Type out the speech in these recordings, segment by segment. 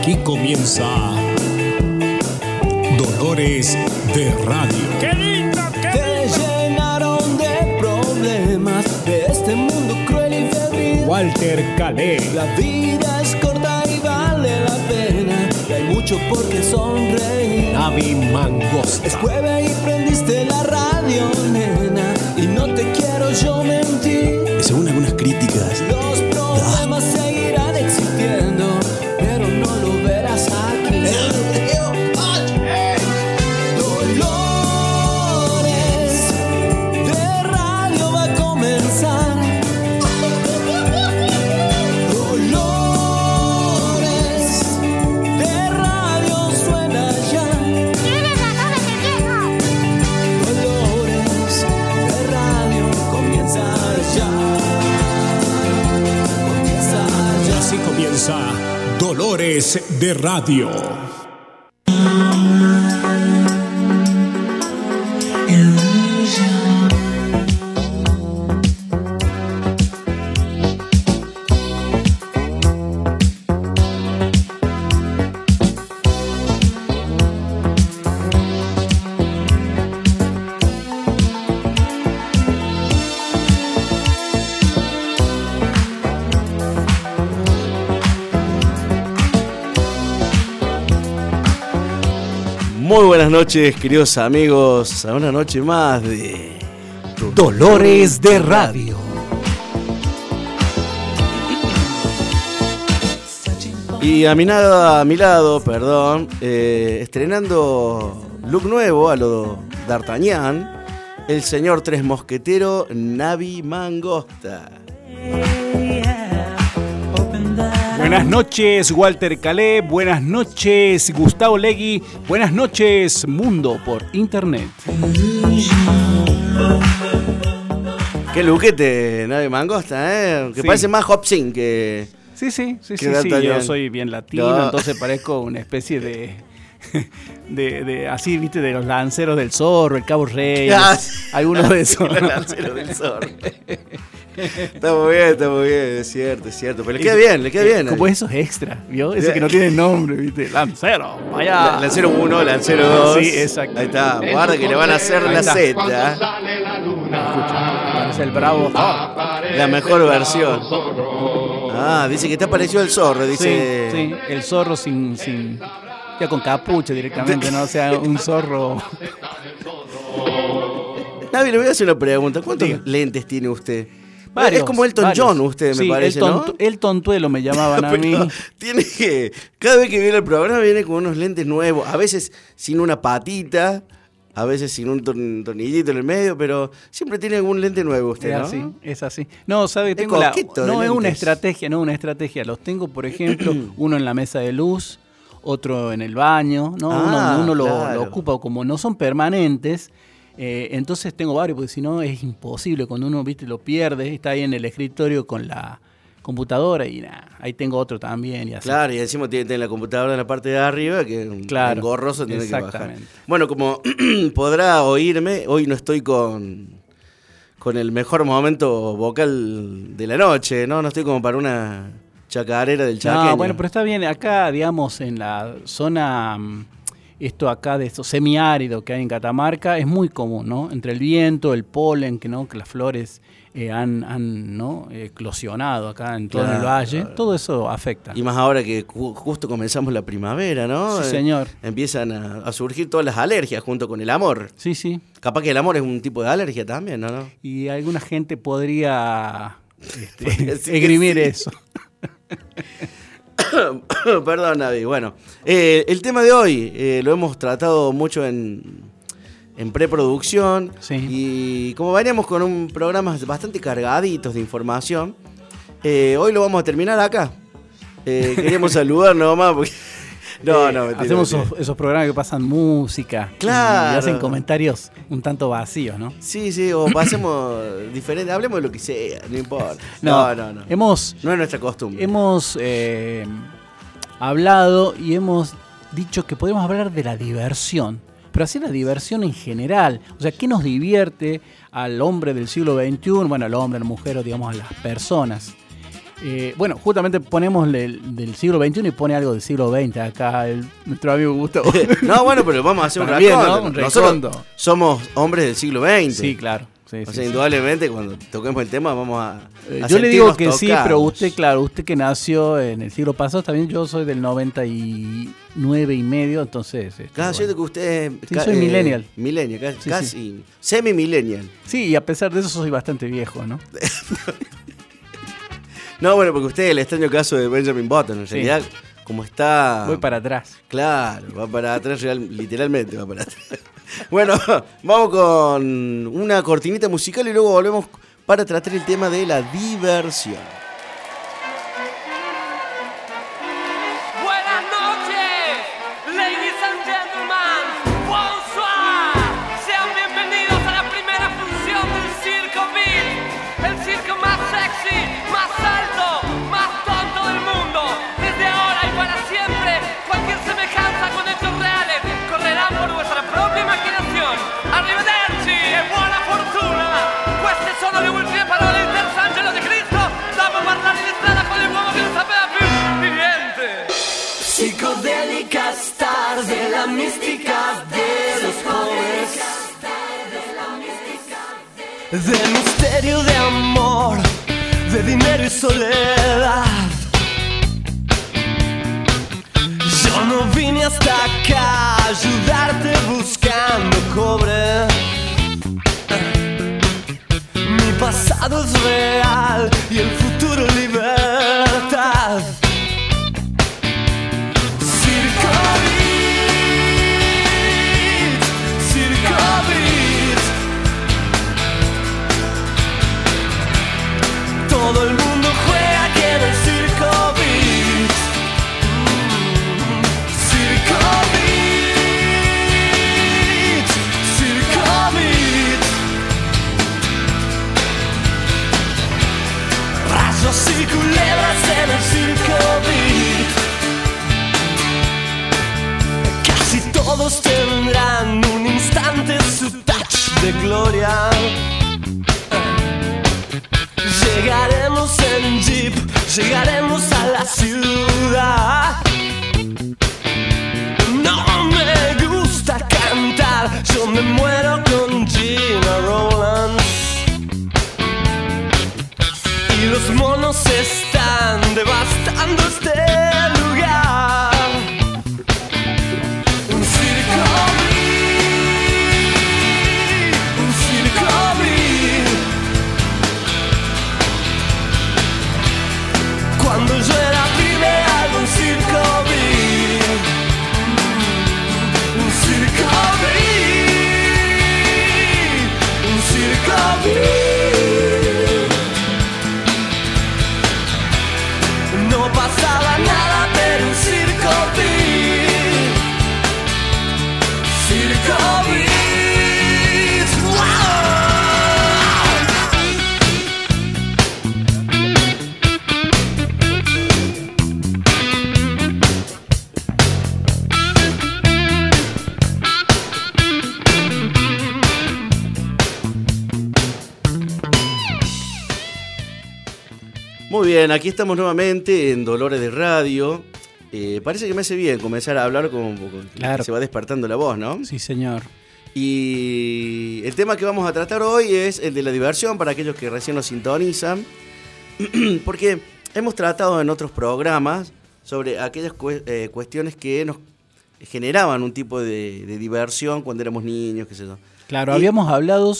Aquí comienza Dolores de Radio. ¡Qué lindo! ¡Qué Te llenaron de problemas de este mundo cruel y febril. Walter Calé. La vida es corta y vale la pena. Y hay mucho por qué sonreír. Navi Mangos. Es jueves y prendiste la radio, nena. De Radio. Noches, queridos amigos, a una noche más de Dolores de Radio. Y a mi, nada, a mi lado, perdón, eh, estrenando look nuevo a lo D'Artagnan, el señor Tres Mosquetero Navi Mangosta. Buenas noches, Walter Calé. Buenas noches, Gustavo Legui. Buenas noches, Mundo por Internet. Qué luquete, Navi Mangosta, ¿eh? Que Sí. parece más Hopsin que... Sí, sí, sí, sí, sí. Yo soy bien latino, No. entonces parezco una especie de, de, de- así, viste, de los lanceros del zorro, el Cabo Rey, Ah, algunos de esos. El lancero del zorro. Está muy bien, está muy bien, es cierto, es cierto. Pero le queda bien, le queda bien. Como esos extra, ¿vio? Ese que no tiene nombre, viste, lancero, vaya. La- Lancero 1, Lancero 2. Sí, exacto. Ahí está, guarda que le van a hacer la está. Z. Escucha, parece el bravo. La mejor versión. Ah, dice que te apareció el zorro, Sí, dice. sí, el zorro sin, sin, ya con capucha directamente, no o sea un zorro. Navi, le voy a hacer una pregunta. ¿Cuántos Diga. lentes tiene usted? Varios, es como Elton varios. John, usted, me parece, el, ¿no? tontu- el tontuelo me llamaban a mí. Tiene que. Cada vez que viene el programa viene con unos lentes nuevos. A veces sin una patita, a veces sin un torn- tornillito en el medio, pero siempre tiene algún lente nuevo usted, Es ¿no? así, es así. No, sabe, tengo la, no es una estrategia, no una estrategia. Los tengo, por ejemplo, uno en la mesa de luz, otro en el baño, ¿no? Ah, uno uno lo, claro. lo ocupa como no son permanentes. eh, entonces tengo varios, porque si no es imposible. Cuando uno viste lo pierde, está ahí en el escritorio con la computadora y nada, ahí tengo otro también y así. Claro, y encima tiene, tiene la computadora en la parte de arriba, que un Claro, gorroso tiene que bajar. exactamente. Bueno, como podrá oírme, hoy no estoy con, con el mejor momento vocal de la noche, ¿no? No estoy como para una chacarera del chaqueño. No, bueno, pero está bien. Acá, digamos, en la zona, mm, esto acá de esto semiárido que hay en Catamarca, es muy común, ¿no? Entre el viento, el polen, que no, que las flores eh, han, han, ¿no? eclosionado acá en todo el valle, claro. todo eso afecta. Y más ahora que ju- justo comenzamos la primavera, ¿no? Sí, Eh, señor. Empiezan a, a surgir todas las alergias junto con el amor. Sí, sí. Capaz que el amor es un tipo de alergia también, ¿no? Y alguna gente podría este, esgrimir sí. eso. Perdón, Navi. Bueno, eh, el tema de hoy eh, lo hemos tratado mucho en, en preproducción. Sí. Y como veníamos con un programa bastante cargaditos de información, eh, hoy lo vamos a terminar acá. Queríamos saludar nomás porque. No, Eh, no, mentira, Hacemos mentira. esos, esos programas que pasan música. Claro. Y hacen comentarios un tanto vacíos, ¿no? Sí, sí, o pasemos diferente, hablemos de lo que sea, no importa. No, No, no, no. Hemos No es nuestra costumbre. Hemos eh, hablado y hemos dicho que podemos hablar de la diversión, pero así la diversión en general. O sea, ¿qué nos divierte al hombre del siglo XXI? Bueno, al hombre, a la mujer o digamos a las personas. Eh, bueno, justamente ponemos del, del siglo XXI y pone algo del siglo XX acá, el, nuestro amigo Gustavo. no, bueno, pero vamos a hacer un También, ¿no? Un Nosotros somos hombres del siglo XX. sí, claro. sí, O sea, sí. indudablemente cuando toquemos el tema vamos a. Eh, a yo le digo que sí, pero usted, claro, usted que nació en el siglo pasado, también yo soy del 99 y medio, entonces... este, Claro, bueno. siento que usted. Sí, soy millennial. Millennial, casi, casi semi-millennial. Sí, y a pesar de eso soy bastante viejo, ¿no? No, bueno, porque usted el extraño caso de Benjamin Button, en Sí. realidad, como está. Voy para atrás. Claro, va para atrás, real- literalmente va para atrás. Bueno, vamos con una cortinita musical y luego volvemos para tratar el tema de la diversión. La mística de los jóvenes. De misterio de amor, de dinero y soledad. Yo no vine hasta acá a ayudarte buscando cobre. Mi pasado es real y el futuro libertad. Bien, aquí estamos nuevamente en Dolores de Radio. Eh, parece que me hace bien comenzar a hablar como como que Claro. se va despertando la voz, ¿no? Sí, señor. Y el tema que vamos a tratar hoy es el de la diversión para aquellos que recién nos sintonizan. Porque hemos tratado en otros programas sobre aquellas eh, cuestiones que nos generaban un tipo de, de diversión cuando éramos niños, qué sé yo. Claro, Y- habíamos hablado,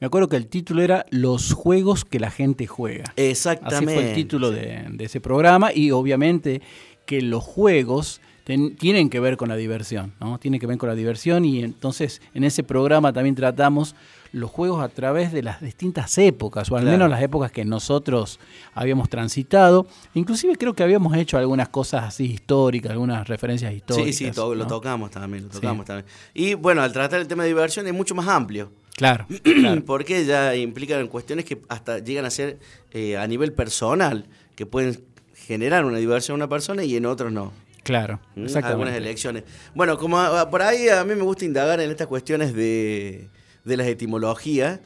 me acuerdo que el título era Los juegos que la gente juega. Así Exactamente. fue el título de, de ese programa y obviamente que los juegos ten- tienen que ver con la diversión, ¿no? Tienen que ver con la diversión y entonces en ese programa también tratamos los juegos a través de las distintas épocas, o al Claro. menos las épocas que nosotros habíamos transitado. Inclusive creo que habíamos hecho algunas cosas así históricas, algunas referencias históricas. Sí, sí, to- lo tocamos también, lo Sí. tocamos también. Y bueno, al tratar el tema de diversión es mucho más amplio. Claro, claro. porque ya implican cuestiones que hasta llegan a ser eh, a nivel personal, que pueden generar una diversión en una persona y en otros no. Claro, ¿Mm? exactamente. Algunas elecciones. Bueno, como a- por ahí a mí me gusta indagar en estas cuestiones de, de las etimologías,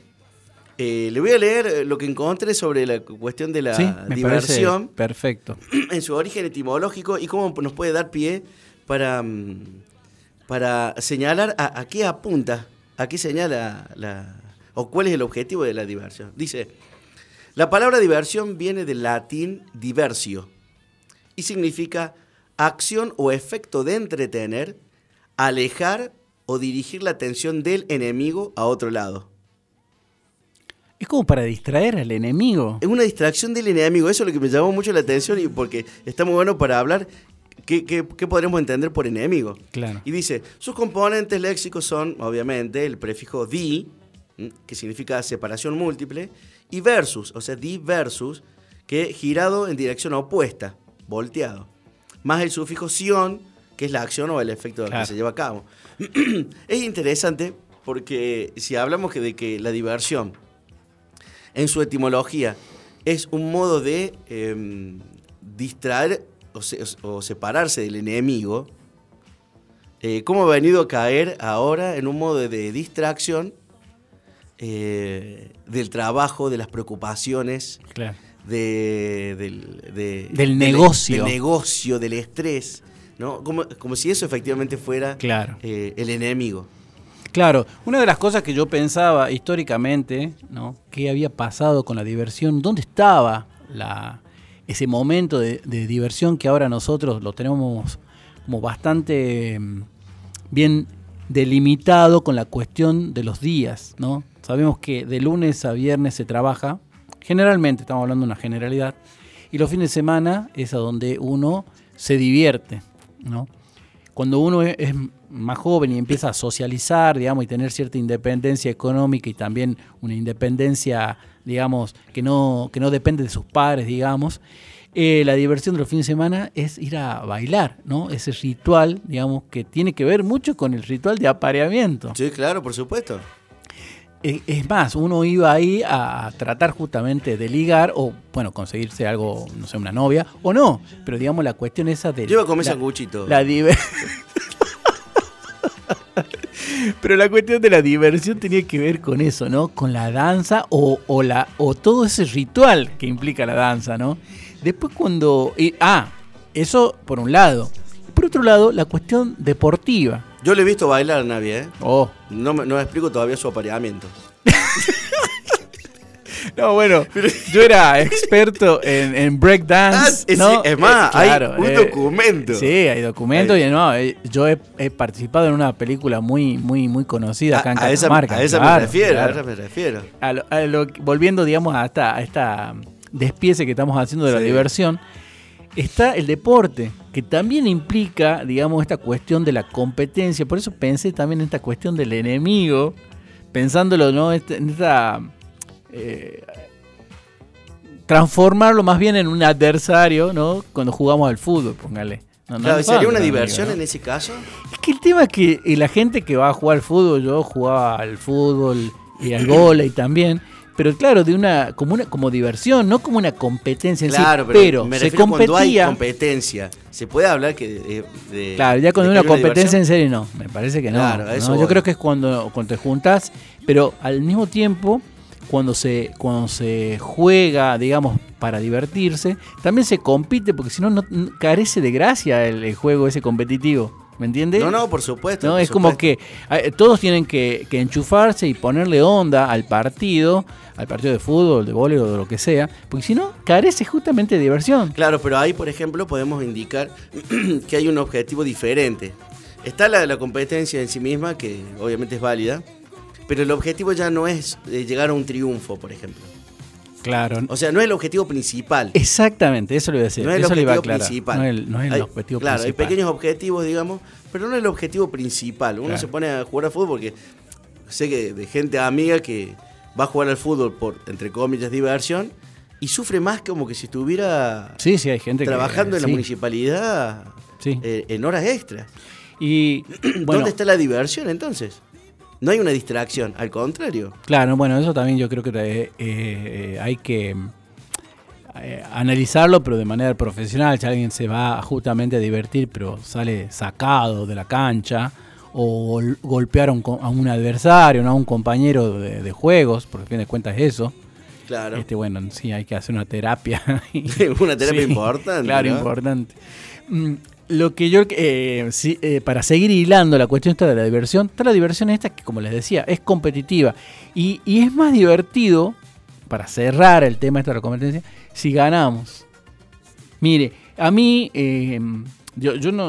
Eh, le voy a leer lo que encontré sobre la cuestión de la sí, me diversión perfecto. en su origen etimológico y cómo nos puede dar pie para, mm, para señalar a, a qué apunta, a qué señala la, o cuál es el objetivo de la diversión. Dice, la palabra diversión viene del latín diversio y significa acción o efecto de entretener, alejar o dirigir la atención del enemigo a otro lado. Es como para distraer al enemigo. Es una distracción del enemigo, eso es lo que me llamó mucho la atención y porque está muy bueno para hablar qué, qué, qué podremos entender por enemigo. Claro. Y dice, sus componentes léxicos son, obviamente, el prefijo di, que significa separación múltiple, y versus, o sea, di versus, que girado en dirección opuesta, volteado. Más el sufijo sion, que es la acción o el efecto Claro. que se lleva a cabo. es interesante porque si hablamos que de que la diversión en su etimología es un modo de em, distraer o, se- o separarse del enemigo, eh, ¿cómo ha venido a caer ahora en un modo de, de distracción eh, del trabajo, de las preocupaciones, Claro. de- del, de- Del negocio. del negocio, del estrés, ¿no? Como, como si eso efectivamente fuera Claro. eh, el enemigo. Claro, una de las cosas que yo pensaba históricamente, ¿no? ¿Qué había pasado con la diversión? ¿Dónde estaba la, ese momento de, diversión que ahora nosotros lo tenemos como bastante mm, bien delimitado con la cuestión de los días, ¿no? Sabemos que de lunes a viernes se trabaja, generalmente, estamos hablando de una generalidad, y los fines de semana es a donde uno se divierte, ¿no? Cuando uno es, es más joven y empieza a socializar, digamos, y tener cierta independencia económica y también una independencia, digamos, que no, que no depende de sus padres, digamos, eh, la diversión de los fines de semana es ir a bailar, ¿no? Ese ritual, digamos, que tiene que ver mucho con el ritual de apareamiento. Sí, claro, por supuesto. Eh, Es más, uno iba ahí a tratar justamente de ligar o, bueno, conseguirse algo, no sé, una novia o no. Pero digamos, la cuestión esa de. Yo iba a comer la- sanguchito. La diver- Pero la cuestión de la diversión tenía que ver con eso, ¿no? Con la danza o, o la, o todo ese ritual que implica la danza, ¿no? Después cuando... y- ah, eso por un lado. Por otro lado, la cuestión deportiva. Yo le he visto bailar a Navi, ¿eh? Oh, No, me- no explico todavía su apareamiento. No, bueno, yo era experto en, en breakdance. Ah, sí, ¿no? es más, Eh, hay un documento. Sí, hay documento. Ahí. Y no, eh, yo he, he participado en una película muy, muy, muy conocida acá en a, esa, Catamarca. a esa me claro, refiero, claro. a esa me refiero. A lo- a lo- volviendo, digamos, a esta, a esta despiece que estamos haciendo de la Sí. diversión, está el deporte, que también implica, digamos, esta cuestión de la competencia. Por eso pensé también en esta cuestión del enemigo, pensándolo, ¿no? Este- En esta. eh, transformarlo más bien en un adversario, ¿no? Cuando jugamos al fútbol, póngale. No, no Claro, ¿sería una amigo, diversión ¿no? en ese caso? Es que el tema es que la gente que va a jugar al fútbol, yo jugaba al fútbol y al vóley también, pero claro, de una como una como diversión, no como una competencia en Claro, sí, pero, pero, me se refiero cuando hay competía. competencia. ¿Se puede hablar que de, de- Claro, ya cuando de una competencia en serio no, me parece que no. Claro, a ¿no? eso Yo creo que es cuando, cuando te juntas, pero al mismo tiempo cuando se cuando se juega, digamos, para divertirse, también se compite porque si no no- carece de gracia el, el juego ese competitivo. ¿Me entiendes? No, no, por supuesto. ¿no? por Es como que eh, todos tienen que, que enchufarse y ponerle onda al partido, al partido de fútbol, de vóley o de lo que sea, porque si no, carece justamente de diversión. Claro, pero ahí, por ejemplo, podemos indicar que hay un objetivo diferente. Está la, la competencia en sí misma, que obviamente es válida, pero el objetivo ya no es eh, llegar a un triunfo, por ejemplo. Claro. O sea, no es el objetivo principal. Exactamente, eso lo iba a decir. No es el eso objetivo principal. No es el, no es el Hay- objetivo claro, principal. hay pequeños objetivos, digamos, pero no es el objetivo principal. Uno Claro. se pone a jugar al fútbol porque sé que de gente amiga que va a jugar al fútbol por, entre comillas, diversión y sufre más como que si estuviera Sí, sí, hay gente trabajando que. en la sí, municipalidad Sí. eh, en horas extras. Y bueno, ¿Dónde está la diversión entonces? No hay una distracción, al contrario. Claro, bueno, eso también yo creo que eh, eh, hay que eh, analizarlo, pero de manera profesional. Si alguien se va justamente a divertir, pero sale sacado de la cancha, o gol- golpear a un, a un adversario, ¿no? a un compañero de, de juegos, porque a fin de cuentas es eso. Claro. Este, bueno, sí, hay que hacer una terapia. Una terapia importante, Claro, ¿no? importante. Lo que yo, eh, eh, para seguir hilando la cuestión esta de la diversión, está la diversión esta que, como les decía, es competitiva. Y, y es más divertido, para cerrar el tema esta de la competencia, si ganamos. Mire, a mí, eh, yo, yo no,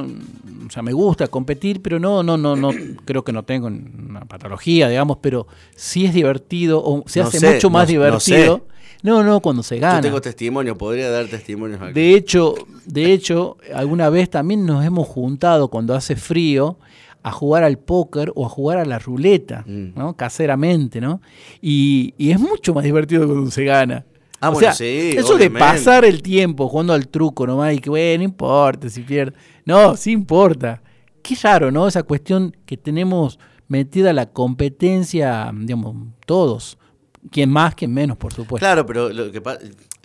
o sea, me gusta competir, pero no, no, no, no, creo que no tengo una patología, digamos, pero sí es divertido, o se No hace sé, mucho más no- no divertido. No, no, cuando se Yo gana. tengo testimonio, podría dar testimonios aquí. De hecho, de hecho, alguna vez también nos hemos juntado cuando hace frío a jugar al póker o a jugar a la ruleta, Mm. ¿no? Caseramente, ¿no? Y, y es mucho más divertido cuando se gana. Ah, O bueno, sea, sí, Eso de pasar el tiempo jugando al truco nomás y que, bueno, no importa si pierde. No, sí importa. Qué raro, ¿no? Esa cuestión que tenemos metida la competencia, digamos, todos. Quien más, quien menos, por supuesto. Claro, pero lo que,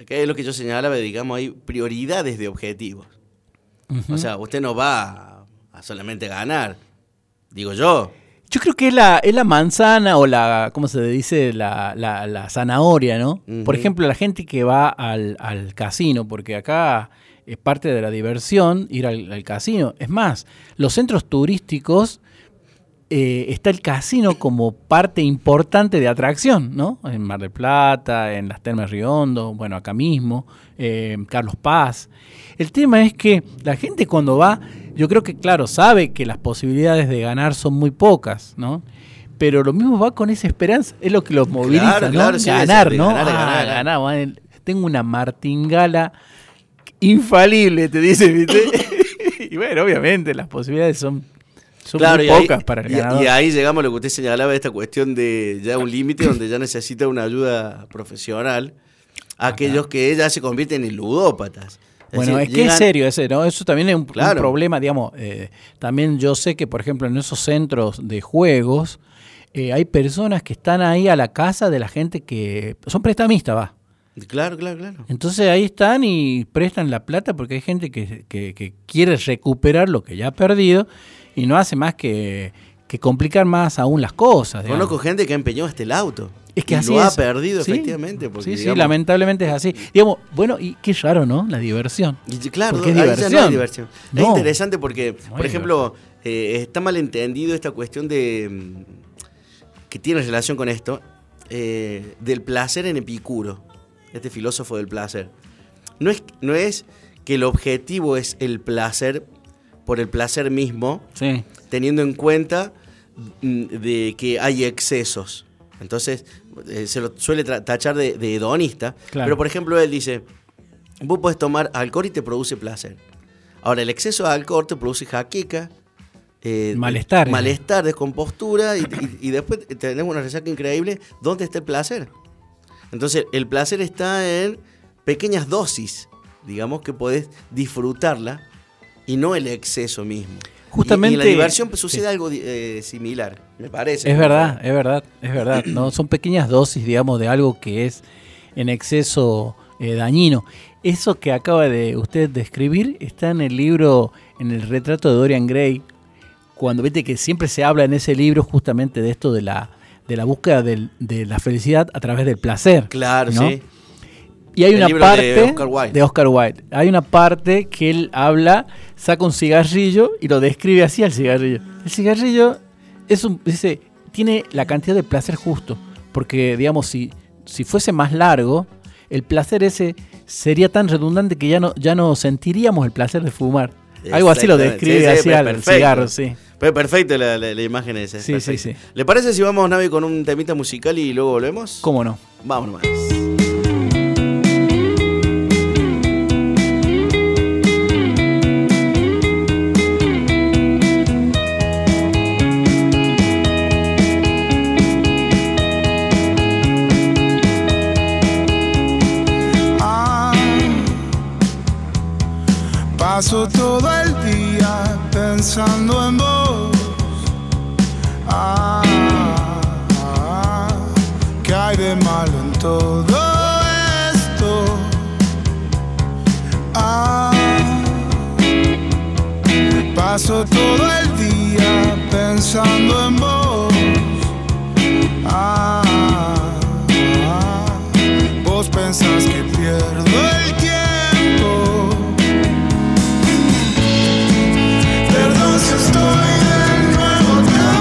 que es lo que yo señalaba, digamos, hay prioridades de objetivos. O sea, usted no va a solamente ganar, digo yo. Yo creo que es la, es la manzana o la, ¿cómo se dice? La, la- la zanahoria, ¿no? Por ejemplo, la gente que va al, al casino, porque acá es parte de la diversión ir al, al casino. Es más, los centros turísticos eh, está el casino como parte importante de atracción, ¿no? En Mar del Plata, en las Termas Riondo, bueno, acá mismo, eh, Carlos Paz. El tema es que la gente cuando va, yo creo que, claro, sabe que las posibilidades de ganar son muy pocas, ¿no? Pero lo mismo va con esa esperanza, es lo que los moviliza, Claro, ¿no? claro, sí, ganar, ¿no? Ah, ganar. ganar, bueno, tengo una martingala infalible, te dice, ¿viste? y bueno, obviamente las posibilidades son, son Claro, muy y ahí, pocas para el y- ganador. y ahí llegamos a lo que usted señalaba, esta cuestión de ya un límite donde ya necesita una ayuda profesional. Aquellos que ya se convierten en ludópatas. Bueno, decir, es que es llegan- serio ese, ¿no? Eso también es un, problema, digamos. eh, también yo sé que, por ejemplo, en esos centros de juegos eh, hay personas que están ahí a la casa de la gente que son prestamistas, va. Claro, claro, claro. Entonces ahí están y prestan la plata porque hay gente que, que- que quiere recuperar lo que ya ha perdido y no hace más que, que complicar más aún las cosas. digamos. Conozco gente que empeñó hasta el auto. Es que y así lo es. ha perdido, Sí, efectivamente. Porque, sí, sí, digamos, lamentablemente es así. Digamos, bueno, y qué raro, ¿no? La diversión. Y claro, Porque es ya no hay diversión. diversión. Es interesante porque, por ejemplo, eh, está mal entendido esta cuestión de mm, que tiene relación con esto, eh, del placer en Epicuro, este filósofo del placer. No es, no es que el objetivo es el placer por el placer mismo, Sí. teniendo en cuenta mm, de que hay excesos. Entonces, eh, se lo suele tachar de, de hedonista. Claro. Pero, por ejemplo, él dice, vos podés tomar alcohol y te produce placer. Ahora, el exceso de alcohol te produce jaqueca, eh, Malestar. malestar, descompostura, y, y- y después tenemos una resaca increíble. ¿Dónde está el placer? Entonces, el placer está en pequeñas dosis, digamos, que podés disfrutarla y no el exceso mismo. Justamente- Y, en la diversión pues, sí. sucede algo eh, similar, me parece. Es verdad, es verdad, es verdad. No son pequeñas dosis, digamos, de algo que es en exceso eh, dañino. Eso que acaba de usted describir está en el libro, en el retrato de Dorian Gray, cuando viste que siempre se habla en ese libro justamente de esto de la de la búsqueda del- de la felicidad a través del placer. Claro, ¿no? sí. Y hay El una libro de parte Oscar Wilde. de Oscar Wilde. Hay una parte que él habla, saca un cigarrillo y lo describe así al cigarrillo. El cigarrillo es un, dice, tiene la cantidad de placer justo, porque digamos si si fuese más largo, el placer ese sería tan redundante que ya no ya no sentiríamos el placer de fumar. Algo así lo describe Sí, sí, así al perfecto. cigarro, sí. Pero perfecto la, la- la imagen esa. es Sí, sí, sí. ¿Le parece si vamos, Navi, con un temita musical y luego volvemos? ¿Cómo no? Vámonos paso todo el día pensando en vos. Ah, ah, ¿qué hay de malo en todo esto? Ah, paso todo el día día pensando en vos. Ah, ah, vos pensás que pierdo el estoy de nuevo acá.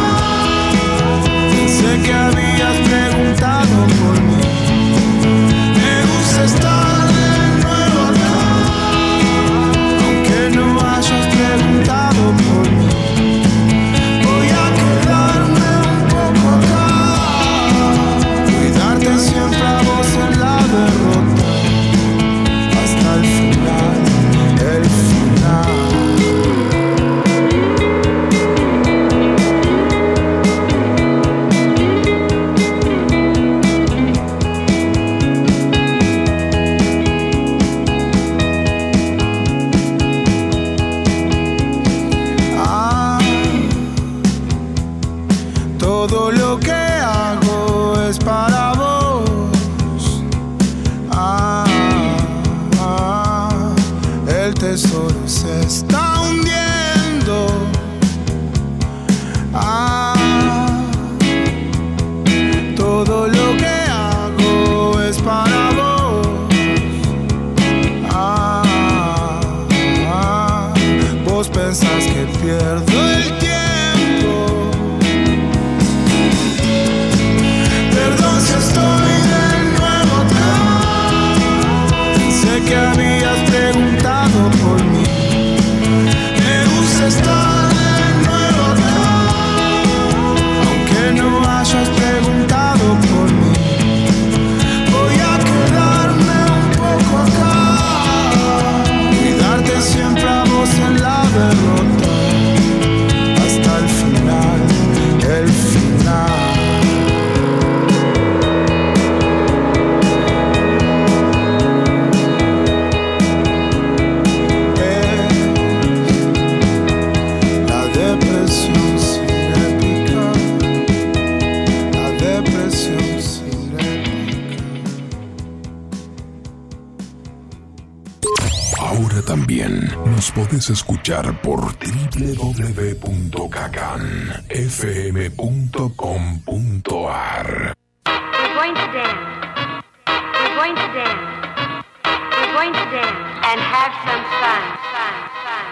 Pensé que habías escuchar por www.cacanfm.com.ar. We're going to dance. We're going to dance. We're going to dance and have some fun. Fun, fun,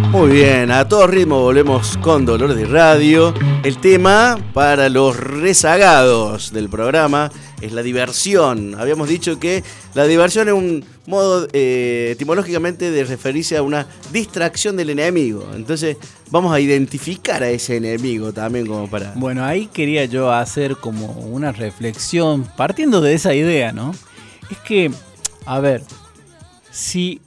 fun. Muy bien, a todo ritmo volvemos con Dolores de Radio. El tema para los rezagados del programa es la diversión. Habíamos dicho que la diversión es un modo eh, etimológicamente de referirse a una distracción del enemigo. Entonces vamos a identificar a ese enemigo también como para... Bueno, ahí quería yo hacer como una reflexión, partiendo de esa idea, ¿no? Es que, a ver, si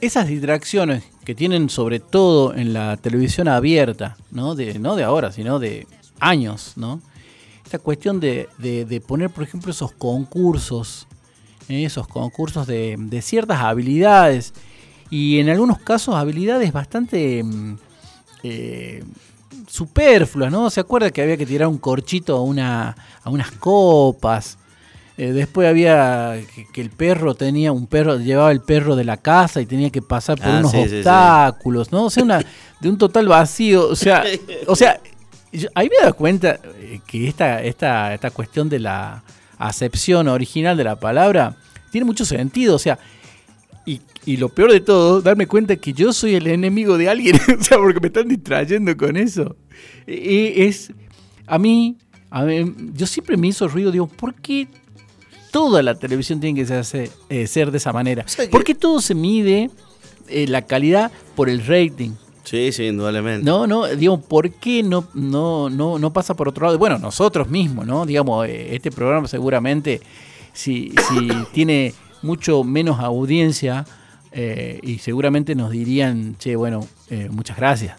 esas distracciones que tienen sobre todo en la televisión abierta, ¿no? De, no de ahora, sino de años, ¿no? Esta cuestión de, de- de poner, por ejemplo, esos concursos, ¿eh? esos concursos de, de ciertas habilidades, y en algunos casos habilidades bastante mm, eh, superfluas, ¿no? ¿Se acuerda que había que tirar un corchito a, una, a unas copas? Eh, después había que, que el perro tenía un perro, llevaba el perro de la casa y tenía que pasar por Ah, unos sí, sí, sí. obstáculos, ¿no? O sea, una, de un total vacío. O sea, o sea, yo- ahí me he dado cuenta eh, que esta, esta, esta cuestión de la acepción original de la palabra tiene mucho sentido. O sea, y, y lo peor de todo, darme cuenta que yo soy el enemigo de alguien, o sea, porque me están distrayendo con eso. Y es, a mí, a mí, yo siempre me hizo ruido, digo, ¿por qué toda la televisión tiene que ser, eh, ser de esa manera? O sea ¿Por qué todo se mide eh, la calidad por el rating? Sí, sí, indudablemente. No, no, digo, ¿por qué no, no, no, no pasa por otro lado? Bueno, nosotros mismos, ¿no? Digamos, eh, este programa seguramente, si, si tiene mucho menos audiencia, eh, y seguramente nos dirían, che, bueno, eh, muchas gracias.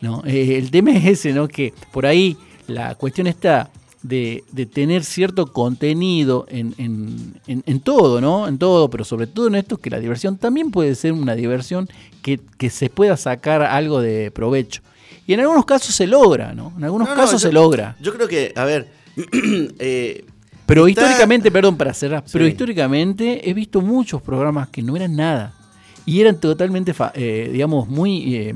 ¿no? Eh, el tema es ese, ¿no? Que por ahí la cuestión está de, de tener cierto contenido en, en- en- en todo, ¿no? En todo, pero sobre todo en esto, que la diversión también puede ser una diversión que, que se pueda sacar algo de provecho. Y en algunos casos se logra, ¿no? En algunos No, no, casos yo- se logra. Yo creo que, a ver, eh, Pero está- históricamente, perdón, para cerrar, pero históricamente he visto muchos programas que no eran nada. y eran totalmente, eh, digamos, muy... eh,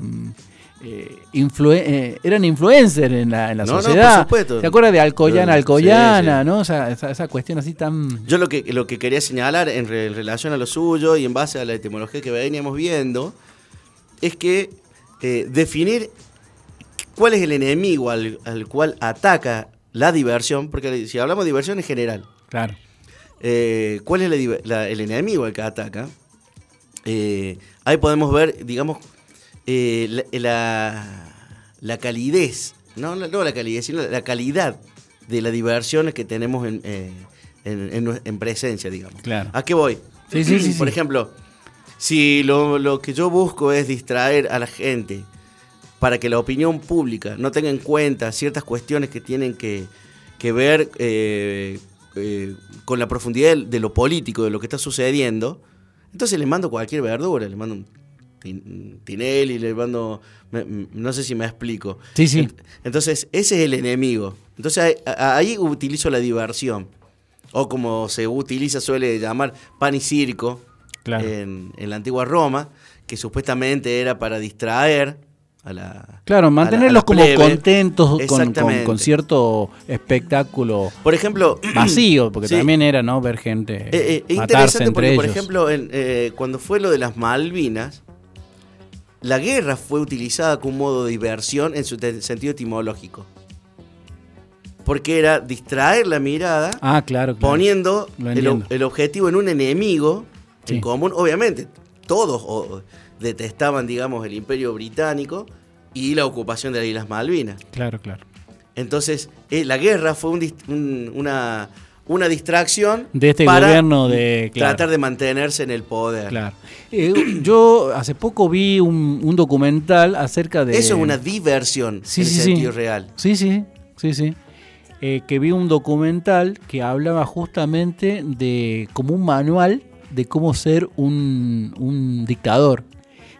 eh, eh, eran influencers en la, en la No, no, por sociedad. supuesto. ¿Se acuerda de Alcoyana, Alcoyana, sí. no? O sea, esa, esa cuestión así tan... Yo lo que, lo que quería señalar en, re- en relación a lo suyo y en base a la etimología que veníamos viendo es que eh, definir cuál es el enemigo al, al cual ataca la diversión, porque si hablamos de diversión en general, Claro. cuál es la diver- la- el enemigo al que ataca, ahí podemos ver, digamos, eh, la, la- la calidez, no, no la calidez, sino la calidad de la diversión que tenemos en, eh, en- en nue- en presencia, digamos. Claro. ¿A qué voy? Sí, sí, sí, Por ejemplo, si lo, lo que yo busco es distraer a la gente para que la opinión pública no tenga en cuenta ciertas cuestiones que tienen que, que ver eh, eh, con la profundidad de, lo político, de lo que está sucediendo, entonces les mando cualquier verdura, les mando un Tinelli, les mando... me- no sé si me explico. Sí, sí. Ent- Entonces, ese es el enemigo. Entonces, ahí, utilizo la diversión. O como se utiliza, suele llamar pan y circo Claro. en, en la antigua Roma, que supuestamente era para distraer a la. Claro, a la- a mantenerlos la como contentos con, con- Exactamente. con cierto espectáculo Por ejemplo. vacío, porque Sí. también era, ¿no? Ver gente Eh, eh, matarse interesante entre porque, ellos. por ejemplo, en, eh, cuando fue lo de las Malvinas, la guerra fue utilizada como modo de diversión en su sentido etimológico. Porque era distraer la mirada ah, claro, claro. poniendo el, objetivo en un enemigo Sí. en común. Obviamente, todos o- detestaban, digamos, el imperio británico y la ocupación de las Islas Malvinas. Claro, claro. Entonces, eh, la guerra fue un dis- un- una, una distracción De este para gobierno de- claro. tratar de mantenerse en el poder. Claro. Eh, yo hace poco vi un, un documental acerca de... Eso es una diversión Sí, en sí, el sí. sentido real. Sí, sí, sí, sí. Eh, que vi un documental que hablaba justamente de como un manual de cómo ser un, un dictador.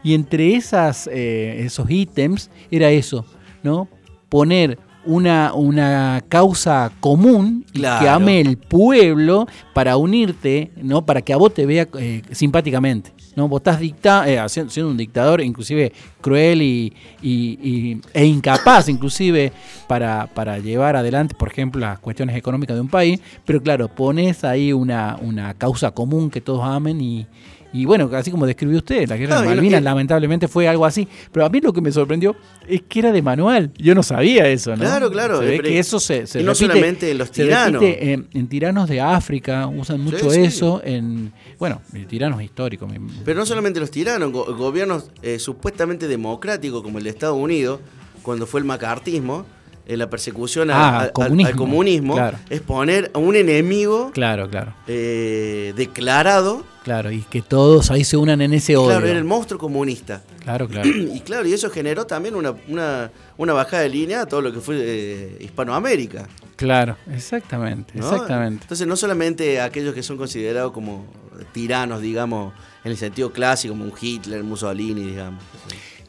Y entre esas, eh, esos ítems era eso, ¿no? Poner una, una causa común que ame el pueblo para unirte, ¿no? Para que a vos te vea eh, simpáticamente. ¿no? Vos estás dicta eh, siendo un dictador, inclusive cruel y, y- y- e incapaz, inclusive, para, para llevar adelante, por ejemplo, las cuestiones económicas de un país. Pero claro, pones ahí una, una causa común que todos amen y. y bueno, así como describió usted, la guerra No, de Malvinas que- lamentablemente fue algo así. Pero a mí lo que me sorprendió es que era de manual. Yo no sabía eso, ¿no? Claro, claro, Se eh, ve que eso se, se y no repite- solamente en los se tiranos. repite en, en tiranos de África, usan mucho sí. eso. En, bueno, tiranos históricos. Pero no solamente los tiranos, go- gobiernos eh, supuestamente democráticos como el de Estados Unidos, cuando fue el macartismo, en la persecución a- Ah, a- al- comunismo, al comunismo, claro. es poner a un enemigo Claro, claro. eh, declarado, Claro, y que todos ahí se unan en ese odio. claro, era el monstruo comunista. Claro, claro. Y claro, y eso generó también una, una, una bajada de línea a todo lo que fue eh, Hispanoamérica. Claro, exactamente, ¿no? exactamente. Entonces, no solamente aquellos que son considerados como tiranos, digamos, en el sentido clásico, como un Hitler, Mussolini, digamos.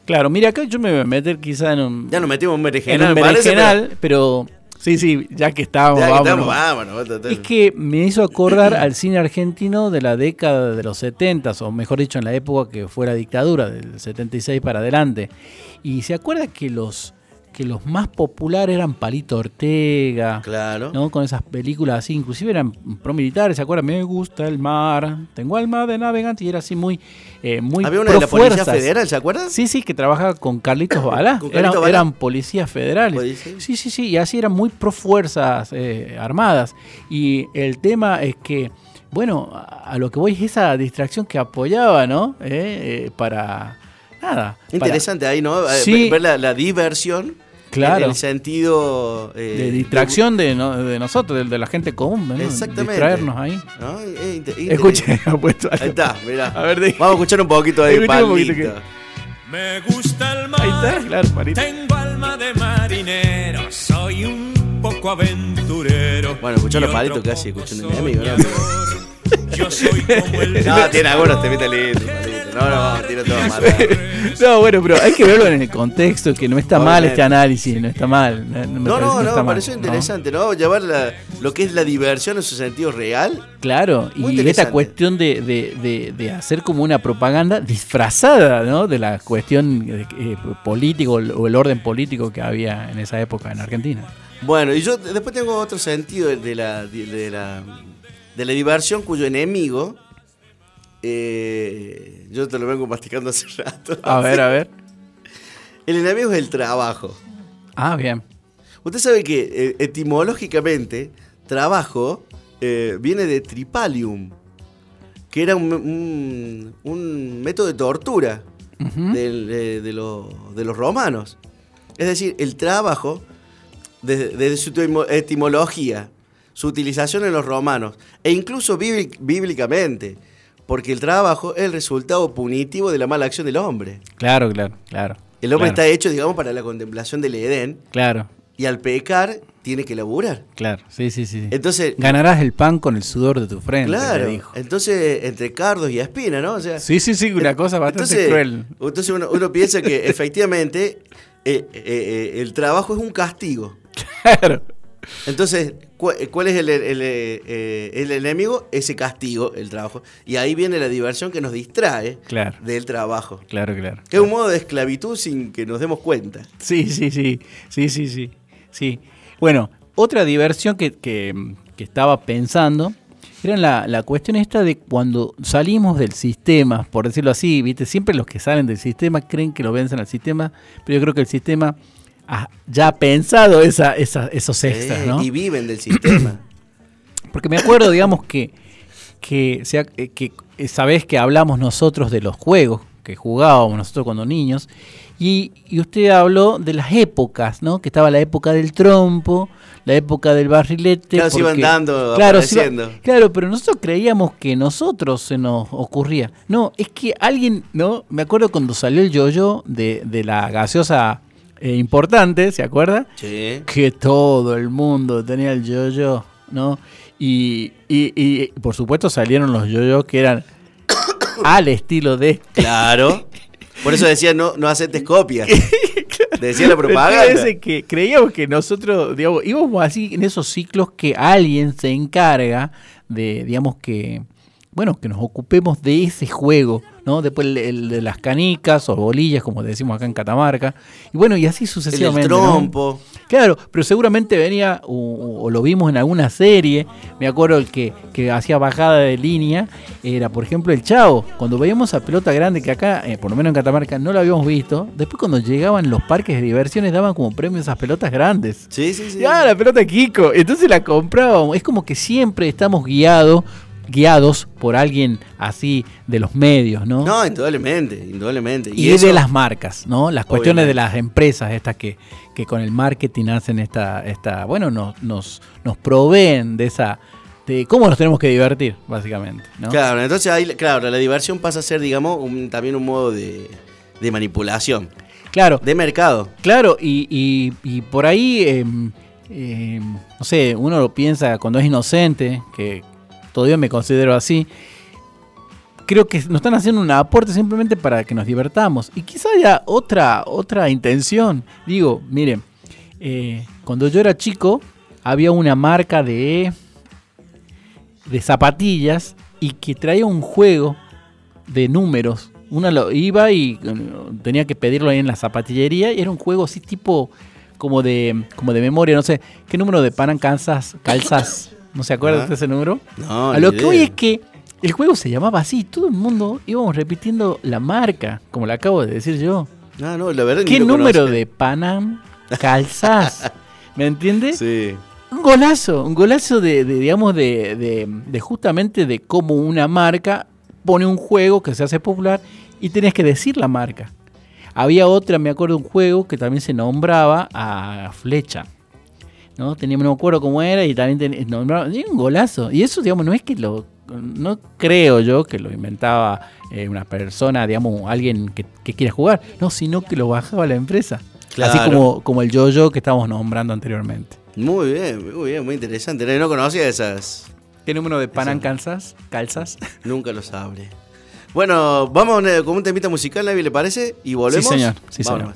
Claro, mira, acá yo me voy a meter quizá en un, Ya nos metimos en un en berenjenal, parece, pero sí, sí, ya que estábamos, ya que vámonos. estamos, vámonos. total. Es que me hizo acordar al cine argentino de la década de los 70, o mejor dicho, en la época que fue la dictadura, del 76 para adelante. Y se acuerda que los, que los más populares eran Palito Ortega, Claro. ¿no? Con esas películas así, inclusive eran pro-militares, ¿se acuerdan? Me gusta el mar, tengo alma de navegante, y era así muy, eh, muy Había una de la Policía. Federal, ¿se acuerdan? Sí, sí, que trabajaba con Carlitos Balá. ¿Con Carlitos eran, Balá? eran policías federales. Policía. Sí, sí, sí, y así eran muy pro fuerzas eh, armadas. Y el tema es que, bueno, a, a lo que voy es esa distracción que apoyaba, ¿no? Eh, eh, para. Nada. para- Interesante ahí, ¿no? Eh, Sí. Ver la, la diversión. Claro. En el sentido. eh, de distracción de, no- de nosotros, de, de la gente común, ¿no? Exactamente. Distraernos ahí. ¿no? Eh, inte- Escuche, ha puesto algo. Ahí está, mirá. A ver, de- Vamos a escuchar un poquito de Escuchemos un poquito Palito. Me gusta el mar. Ahí está, claro, Marito. Tengo alma de marinero. Soy un poco aventurero. Bueno, escuchá los palitos casi escuchando un enemigo, ¿no? Yo soy como el No, tiene algunos te mete lindo, Palito. No, no, tiro todo matar. No, bueno, pero hay que verlo en el contexto, que no está mal este análisis, no está mal. No, me No, parece no, no, me mal, pareció ¿no? interesante, ¿no? Llevar la- lo que es la diversión en su sentido real. Claro, y esta cuestión de, de- de- de hacer como una propaganda disfrazada, ¿no? De la cuestión eh, eh, político o el orden político que había en esa época en Argentina. Bueno, y yo después tengo otro sentido de la, de la, de la diversión cuyo enemigo, eh, yo te lo vengo masticando hace rato. A ver, a ver. El enemigo es el trabajo. Ah, bien. Usted sabe que eh, etimológicamente, trabajo eh, viene de tripalium, que era un, un- un método de tortura de, de los- de los romanos. Es decir, el trabajo, desde, su etimo- etimología, su utilización en los romanos, e incluso bíbli- bíblicamente, porque el trabajo es el resultado punitivo de la mala acción del hombre. Claro, claro, claro. El hombre claro, está hecho, digamos, para la contemplación del Edén, Claro, y al pecar tiene que laburar. claro. Sí, sí, sí. Entonces, Ganarás el pan con el sudor de tu frente, claro, dijo. entonces entre cardos y espina, ¿no? O sea, Sí, sí, sí, una cosa bastante entonces, cruel. Entonces uno, uno piensa que efectivamente eh, eh, eh, el trabajo es un castigo. Claro. Entonces, ¿cu- ¿cuál es el, el- el, eh, el enemigo? Ese castigo, el trabajo. Y ahí viene la diversión que nos distrae Claro. del trabajo. Claro, claro. Que es un modo de esclavitud sin que nos demos cuenta. Sí, sí, sí, sí, sí, sí, sí. Bueno, otra diversión que, que- que estaba pensando era la, la cuestión esta de cuando salimos del sistema, por decirlo así, viste, siempre los que salen del sistema creen que lo vencen al sistema, pero yo creo que el sistema ha- ya pensado esa, esa- esos extras, ¿no? Y viven del sistema. Porque me acuerdo, digamos, que, que, sea, eh, que sabés que hablamos nosotros de los juegos que jugábamos nosotros cuando niños, y, y usted habló de las épocas, ¿no? Que estaba la época del trompo, la época del barrilete. Claro, se iban dando, claro, se iba- apareciendo. claro, pero nosotros creíamos que nosotros se nos ocurría. No, es que alguien, ¿no? Me acuerdo cuando salió el yo-yo de, de la gaseosa eh, importante, ¿se acuerda? Sí. que todo el mundo tenía el yo-yo, ¿no? Y, y- y, por supuesto salieron los yo-yo que eran al estilo de... Claro. Por eso decía no, no aceptes copias. Decía la propaganda. Que creíamos que nosotros, digamos, íbamos así en esos ciclos que alguien se encarga de, digamos que, bueno, que nos ocupemos de ese juego, ¿no? Después el, el de las canicas o bolillas, como decimos acá en Catamarca. Y bueno, y así El sucesivamente. ¿no? trompo. Claro, pero seguramente venía, o, o lo vimos en alguna serie, me acuerdo el que, que hacía bajada de línea, era por ejemplo el Chavo, cuando veíamos a pelota grande, que acá, eh, por lo menos en Catamarca, no lo habíamos visto, después cuando llegaban los parques de diversiones daban como premio esas pelotas grandes. Sí, sí, sí. Ah, la pelota Kiko, entonces la comprábamos, es como que siempre estamos guiados, guiados por alguien así de los medios, ¿no? No, indudablemente, indudablemente. y eso- de las marcas, ¿no? Las cuestiones de las empresas estas que, que con el marketing hacen esta, esta bueno, nos, nos, nos proveen de esa, de cómo nos tenemos que divertir, básicamente, ¿no? Claro, entonces ahí, claro, la diversión pasa a ser, digamos, un- también un modo de, de manipulación, Claro, de mercado. claro, y, y, y por ahí, em, em, no sé, uno lo piensa cuando es inocente, que todavía me considero así, creo que nos están haciendo un aporte simplemente para que nos divertamos. Y quizá haya otra, otra intención. Digo, miren, eh, cuando yo era chico, había una marca de, de zapatillas y que traía un juego de números. Una lo iba y tenía que pedirlo ahí en la zapatillería y era un juego así tipo como de como de memoria, no sé, ¿qué número de Panam calzas? Calzas, ¿no se acuerda Ah. de ese número? No, A ni lo que hoy es que el juego se llamaba así, todo el mundo íbamos repitiendo la marca, como la acabo de decir yo. No, no, la verdad ni ¿Qué lo número de Panam calzas? ¿Me entiendes? Sí. Un golazo, un golazo de, de, digamos, de, de- de justamente de cómo una marca pone un juego que se hace popular y tenés que decir la marca. Había otra, me acuerdo, un juego que también se nombraba a Flecha. ¿No? Tenía, no me acuerdo cómo era y también ten- un golazo. Y eso, digamos, no es que lo, no creo yo que lo inventaba eh, una persona, digamos, alguien que, que quiera jugar, no, sino que lo bajaba la empresa. Así Claro. como, como el yo-yo que estábamos nombrando anteriormente. Muy bien, muy bien, muy interesante. No, no conocía esas. ¿Qué número de Panam calzas? ¿Calzas? Nunca lo sabré. Bueno, vamos eh, con un temita musical, Navi, ¿le parece? Y volvemos. Sí, señor. Sí, señor.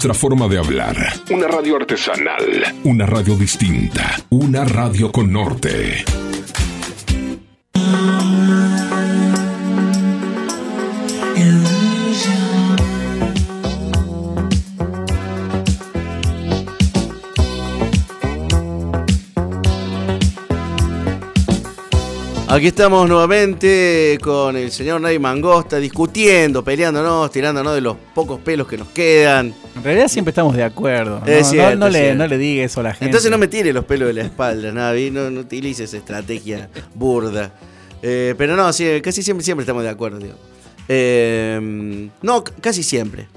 Nuestra forma de hablar. Una radio artesanal, una radio distinta, una radio con norte. Aquí estamos nuevamente con el señor Nay Mangosta discutiendo, peleándonos, tirándonos de los pocos pelos que nos quedan. En realidad siempre estamos de acuerdo. ¿no? Es No- cierto, no, es le, cierto. no le diga eso a la gente. Entonces no me tire los pelos de la espalda, Navi, no, no utilices estrategia burda. Eh, pero no, sí, casi siempre, siempre estamos de acuerdo, digo. Eh, no, casi siempre.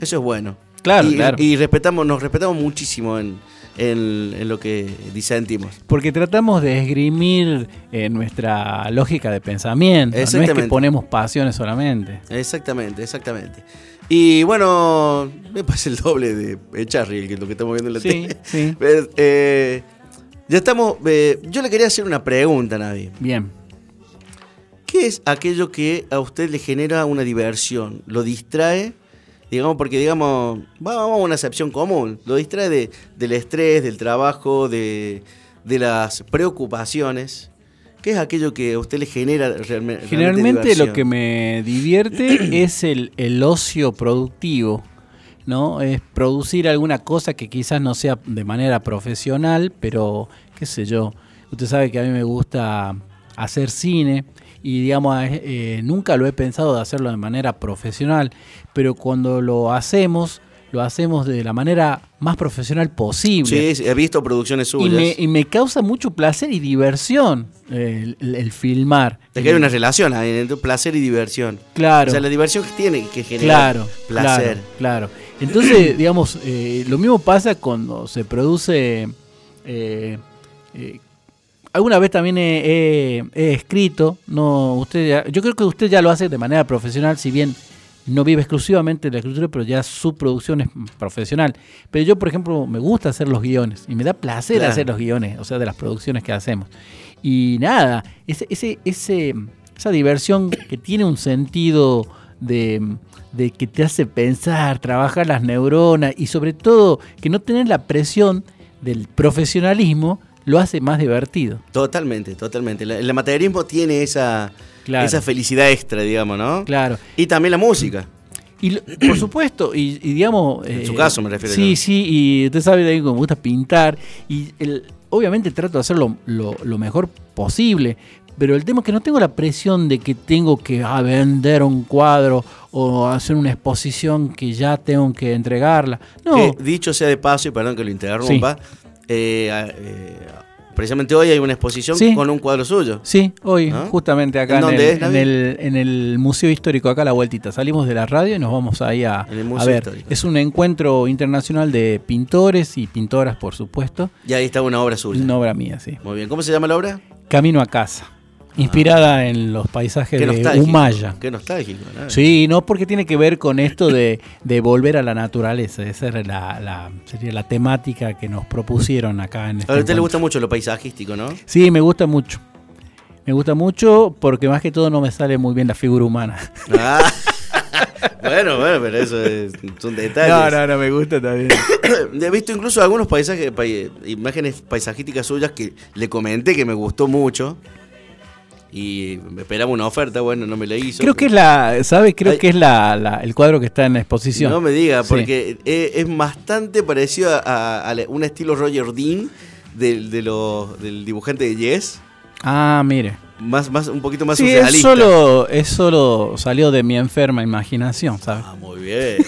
Eso es bueno. Claro, y, claro. y respetamos, nos respetamos muchísimo en, en- en lo que disentimos. Porque tratamos de esgrimir eh, nuestra lógica de pensamiento. No es que ponemos pasiones solamente. Exactamente, exactamente. Y bueno, me parece el doble de Charry, que es lo que estamos viendo en la Sí, tele. sí. Pero, eh, ya estamos. eh, yo le quería hacer una pregunta, Navi. Bien. ¿Qué es aquello que a usted le genera una diversión? ¿Lo distrae? Digamos, porque digamos, va- vamos a una excepción común. Lo distrae de- del estrés, del trabajo, de, de las preocupaciones. ¿Qué es aquello que a usted le genera realme- realmente Generalmente diversión? lo que me divierte es el, el ocio productivo, ¿no? Es producir alguna cosa que quizás no sea de manera profesional, pero qué sé yo. Usted sabe que a mí me gusta hacer cine y digamos, eh, nunca lo he pensado de hacerlo de manera profesional, pero cuando lo hacemos, lo hacemos de la manera más profesional posible. Sí, he visto producciones Y suyas. me, y me causa mucho placer y diversión eh, el, el filmar. Es que hay una relación ahí entre placer y diversión. Claro. O sea, la diversión que tiene que generar Claro, placer. Claro, claro. Entonces, digamos, eh, lo mismo pasa cuando se produce. eh, eh, alguna vez también he, he- he escrito, no, usted ya- yo creo que usted ya lo hace de manera profesional, si bien no vive exclusivamente de la escritura, pero ya su producción es profesional. Pero yo, por ejemplo, me gusta hacer los guiones y me da placer Claro. hacer los guiones, o sea, de las producciones que hacemos. Y nada, ese, ese, ese, esa diversión que tiene un sentido de, de que te hace pensar, trabajar las neuronas y sobre todo que no tener la presión del profesionalismo lo hace más divertido. Totalmente, totalmente. La- el amateurismo tiene esa, Claro. esa felicidad extra, digamos, ¿no? Claro. Y también la música. Y por supuesto, y, y digamos... En eh, su caso me refiero Sí, yo. sí, y usted sabe también que me gusta pintar y el- obviamente trato de hacerlo lo, lo mejor posible, pero el tema es que no tengo la presión de que tengo que ah, vender un cuadro o hacer una exposición que ya tengo que entregarla. No, Que, dicho sea de paso, y perdón que lo interrumpa, eh, a- eh, precisamente hoy hay una exposición Sí. con un cuadro suyo. Sí, hoy, ¿Ah? justamente acá ¿En el, es, en, el, en el Museo Histórico, acá a la vueltita. Salimos de la radio y nos vamos ahí a, En el a Museo ver. Histórico. Es un encuentro internacional de pintores y pintoras, por supuesto. Y ahí está una obra suya. Una obra mía, sí. Muy bien. ¿Cómo se llama la obra? Camino a casa. Inspirada en los paisajes de. Humaya. Qué nostálgico. ¿no? Sí, no porque tiene que ver con esto de, de volver a la naturaleza. Esa era la, la- sería la temática que nos propusieron acá en este A usted le gusta mucho lo paisajístico, ¿no? Sí, me gusta mucho. Me gusta mucho porque más que todo no me sale muy bien la figura humana. Ah. bueno, bueno, pero eso es, son detalles. No, no, no, me gusta también. He visto incluso algunos paisajes, pai- imágenes paisajísticas suyas que le comenté que me gustó mucho. Y me esperaba una oferta, bueno, no me la hizo. Creo que es la, ¿sabe? Creo Ay. que es la, la- el cuadro que está en la exposición. No me diga, Sí. porque es, es bastante parecido a, a- a la- un estilo Roger Dean del, de los- del dibujante de Yes. Ah, mire. Más, más, un poquito más Sí, es solo, es solo salió de mi enferma imaginación, ¿sabes? Ah, muy bien.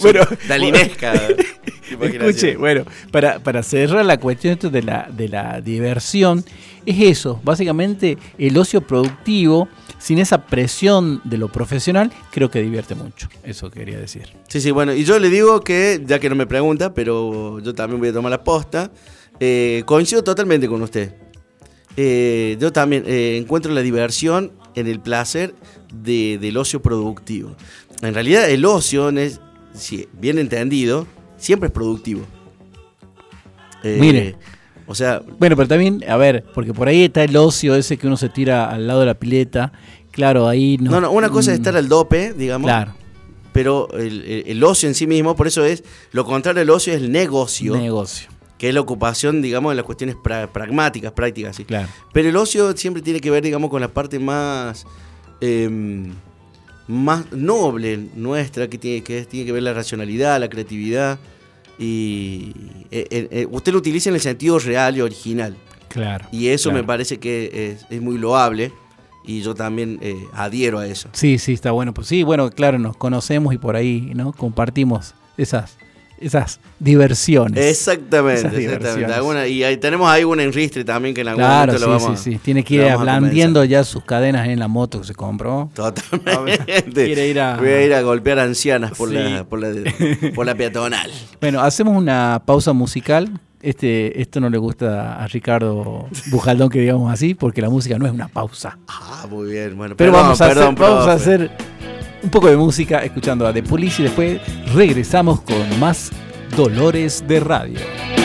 Bueno, Dalinesca. Escuche, bueno, para, para cerrar la cuestión esto de la, de la diversión, es eso, básicamente el ocio productivo, sin esa presión de lo profesional, creo que divierte mucho, eso quería decir. Sí, sí, bueno, y yo le digo que, ya que no me pregunta, pero yo también voy a tomar la posta, eh, coincido totalmente con usted. Eh, yo también eh, encuentro la diversión en el placer de- del ocio productivo. En realidad el ocio, es, si bien entendido, siempre es productivo. Eh, Mire. O sea, Bueno, pero también, a ver, porque por ahí está el ocio ese que uno se tira al lado de la pileta, claro, ahí no... no, no, una cosa es mm, estar al dope, digamos. Claro, Pero el, ocio en sí mismo, por eso es, lo contrario del ocio es el negocio. negocio, que es la ocupación, digamos, de las cuestiones pra- pragmáticas, prácticas, sí. claro. Pero el ocio siempre tiene que ver, digamos, con la parte más em, más noble nuestra, que tiene que, tiene que ver la racionalidad, la creatividad. Y eh, eh, eh, usted lo utiliza en el sentido real y original. Claro. Y eso claro. me parece que es, es muy loable. Y yo también eh, adhiero a eso. Sí, sí, está bueno. Pues sí, bueno, claro, nos conocemos y por ahí, ¿no? Compartimos esas, esas diversiones. Exactamente, Esas exactamente. Alguna- y ahí tenemos ahí un enristre también que en algún Claro, momento sí, lo vamos sí, sí. Tiene que ir ablandiendo ya sus cadenas en la moto que se compró. Totalmente. Quiere ir a- Voy a ir a golpear ancianas por, Sí. la, por, la, por la peatonal. Bueno, hacemos una pausa musical. Este, esto no le gusta a Ricardo Bujaldón que digamos así, porque la música no es una pausa. Ah, muy bien. Bueno, Pero perdón, vamos, a, perdón, hacer, vamos a hacer un poco de música escuchando a The Police y después regresamos con más Dolores de Radio.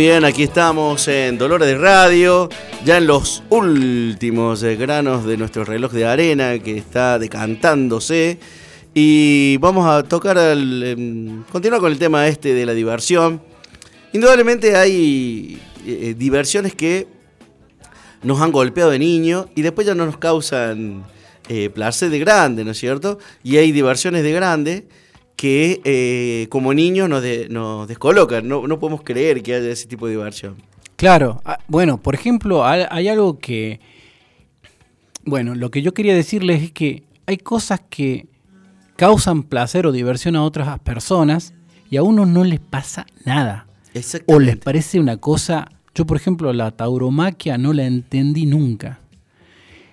Bien, aquí estamos en Dolores de Radio, ya en los últimos eh, granos de nuestro reloj de arena que está decantándose. Y vamos a tocar, al, em, continuar con el tema este de la diversión. Indudablemente hay eh, diversiones que nos han golpeado de niño y después ya no nos causan eh, placer de grande, ¿no es cierto? Y hay diversiones de grande que eh, como niños nos, de- nos descolocan, no, no podemos creer que haya ese tipo de diversión. Claro, ah, bueno, por ejemplo, hay, hay algo que, bueno, lo que yo quería decirles es que hay cosas que causan placer o diversión a otras personas y a uno no les pasa nada. O les parece una cosa, yo por ejemplo la tauromaquia no la entendí nunca.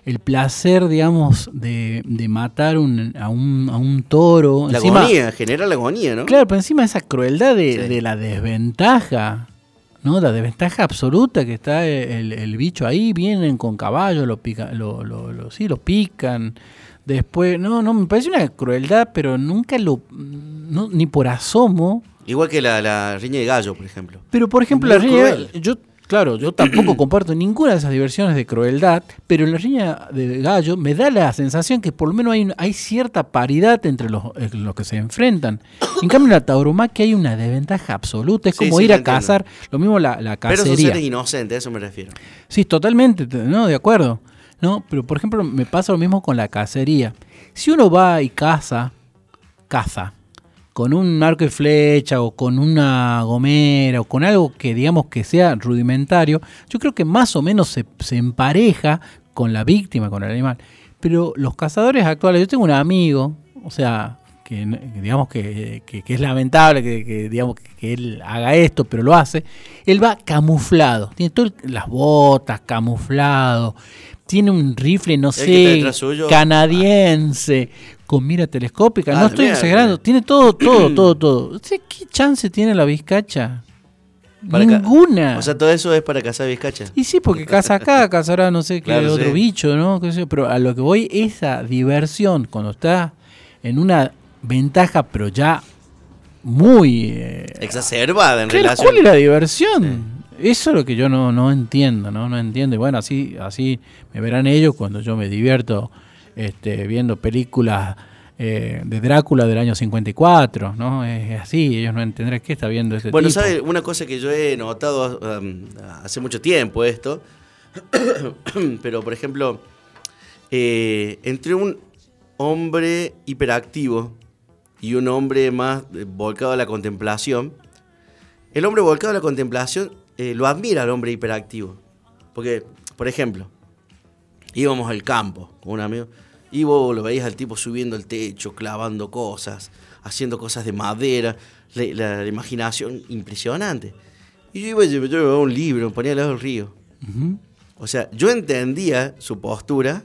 El placer, digamos, de, de matar un- a, un, a un toro. La encima- agonía, genera la agonía, ¿no? Claro, pero encima esa crueldad de, de la desventaja, ¿no? La desventaja absoluta que está el, el bicho ahí, vienen con caballo, lo pican, lo, lo, lo- sí, lo pican. Después, no, no, me parece una crueldad, pero nunca lo, no, ni por asomo. Igual que la, la riña de gallo, por ejemplo. Pero por ejemplo, Muy la riña, cruel. yo, claro, yo tampoco comparto ninguna de esas diversiones de crueldad, pero en la riña de gallo me da la sensación que por lo menos hay, un- hay cierta paridad entre los, eh, los que se enfrentan. En cambio, en la tauromaquia hay una desventaja absoluta, es Sí, como sí, ir a cazar, lo mismo la, la Pero son cacería. seres inocentes, a eso me refiero. Sí, totalmente, no, de acuerdo. No, pero por ejemplo, me pasa lo mismo con la cacería. Si uno va y caza, caza con un arco y flecha o con una gomera o con algo que digamos que sea rudimentario, yo creo que más o menos se, se empareja con la víctima, con el animal. Pero los cazadores actuales, yo tengo un amigo, o sea, que, digamos que, que- que es lamentable que, que, digamos que, él haga esto, pero lo hace, él va camuflado, tiene todas las botas camuflado, tiene un rifle, no sé, suyo. canadiense, con mira telescópica, Ah, no estoy mierda. exagerando, tiene todo, todo, todo, todo. ¿Qué chance tiene la vizcacha? Para Ninguna. O sea, todo eso es para cazar vizcacha. Y sí, porque caza acá, cazará no sé qué Claro, otro sí. bicho, ¿no? Qué sé pero a lo que voy, esa diversión, cuando está en una ventaja, pero ya muy... eh, Exacerbada en relación. ¿Cuál es la diversión? Eso es lo que yo no, no entiendo, ¿no? No entiendo. Y bueno, así, así me verán ellos cuando yo me divierto este, viendo películas eh, de Drácula del año 54, ¿no? Es así, ellos no entenderán qué está viendo ese Bueno, tipo. ¿sabes? Una cosa que yo he notado um, hace mucho tiempo esto, pero por ejemplo, eh, entre un hombre hiperactivo y un hombre más eh, volcado a la contemplación, el hombre volcado a la contemplación eh, lo admira al hombre hiperactivo. Porque, por ejemplo, íbamos al campo con un amigo y vos lo veías al tipo subiendo el techo, clavando cosas, haciendo cosas de madera, la, la- la imaginación impresionante. Y yo iba, yo llevaba un libro, me ponía al lado del río. O sea, yo entendía su postura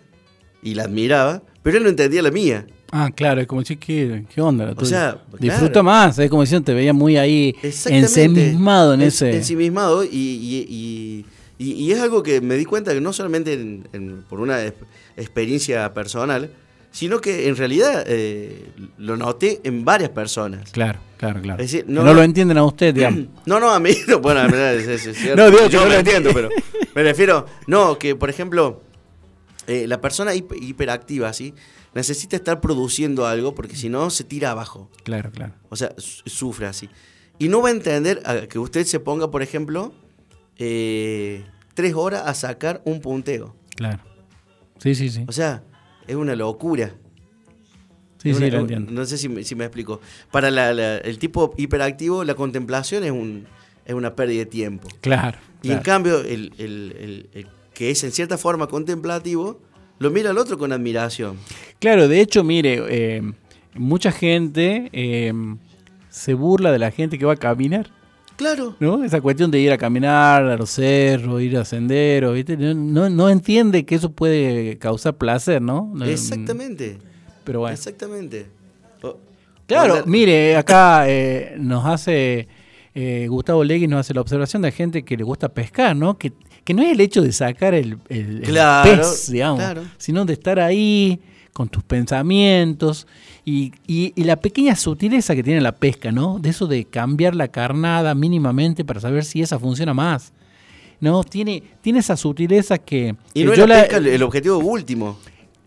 y la admiraba, pero él no entendía la mía. Ah, claro, es como decir, ¿qué, qué onda? la O tuya? sea, Disfruta claro. más, es como diciendo, te veía muy ahí ensimismado en ese... Ensimismado y, y- y- y- y es algo que me di cuenta que no solamente en- en- por una ex- experiencia personal, sino que en realidad eh, lo noté en varias personas. Claro, claro, claro. Es decir, Que no- no, lo entienden a usted, digamos. No, no, a mí, no, bueno, a verdad es, es- cierto. No, digo yo no lo entiendo, pero me refiero, no, que por ejemplo, eh, la persona hip- hiperactiva, ¿sí? Necesita estar produciendo algo porque si no se tira abajo. Claro, claro. O sea, su- sufre así. Y no va a entender a que usted se ponga, por ejemplo, eh, tres horas a sacar un punteo. Claro. Sí, sí, sí. O sea, es una locura. Sí, sí, lo entiendo. No sé si me, si me explico. Para la- la- el tipo hiperactivo, la contemplación es, un, es una pérdida de tiempo. Claro. Y en cambio, el, el- el- el que es en cierta forma contemplativo, lo mira al otro con admiración. Claro, de hecho, mire, eh, mucha gente eh, se burla de la gente que va a caminar. Claro. ¿No? Esa cuestión de ir a caminar a los cerros, ir a senderos, ¿viste? No, no, entiende que eso puede causar placer, ¿no? No, Exactamente. Pero bueno. Exactamente. O- Claro, mire, acá eh, nos hace eh, Gustavo Legui nos hace la observación de gente que le gusta pescar, ¿no? Que, que no es el hecho de sacar el, el- pez, digamos, claro. sino de estar ahí con tus pensamientos y, y- y la pequeña sutileza que tiene la pesca, ¿no? De eso de cambiar la carnada mínimamente para saber si esa funciona más. ¿No? Tiene, tiene esa sutileza que... Y que no es yo la la- pesca el, el objetivo último.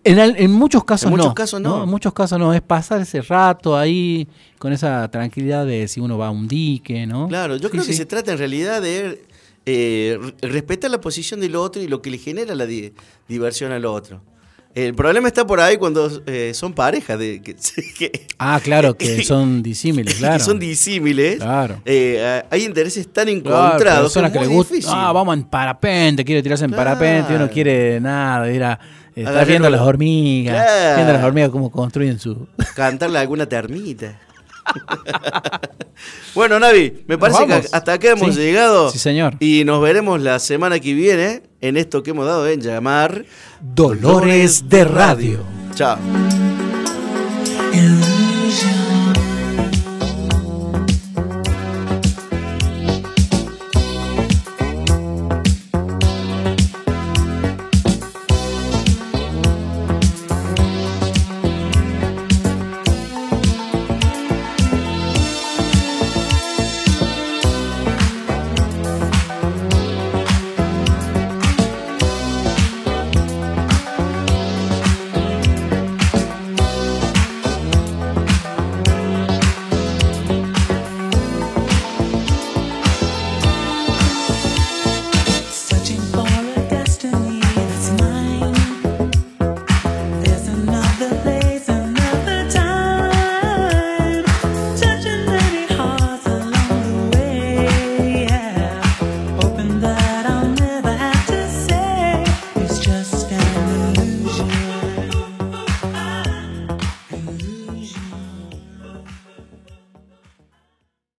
en, al- en muchos casos En muchos no. casos no. En muchos casos no. Es pasar ese rato ahí con esa tranquilidad de si uno va a un dique, ¿no? Claro, yo Sí, creo que sí. se trata en realidad de eh, re- respetar la posición del otro y lo que le genera la di- diversión al otro. El problema está por ahí cuando eh, son parejas de que, que- Ah, claro, que son disímiles, que claro. son disímiles. Claro. Eh, hay intereses tan Claro, encontrados personas que que es gusta. Ah, vamos en parapente, quiere tirarse en parapente uno Claro. quiere nada, ir a Agarrar viendo una- las hormigas, Claro. viendo las hormigas cómo construyen su. Cantarle a alguna termita. bueno, Navi, me parece que hasta acá hemos Sí. llegado. Sí, señor. Y nos veremos la semana que viene en esto que hemos dado en llamar Dolores de Radio. Chao.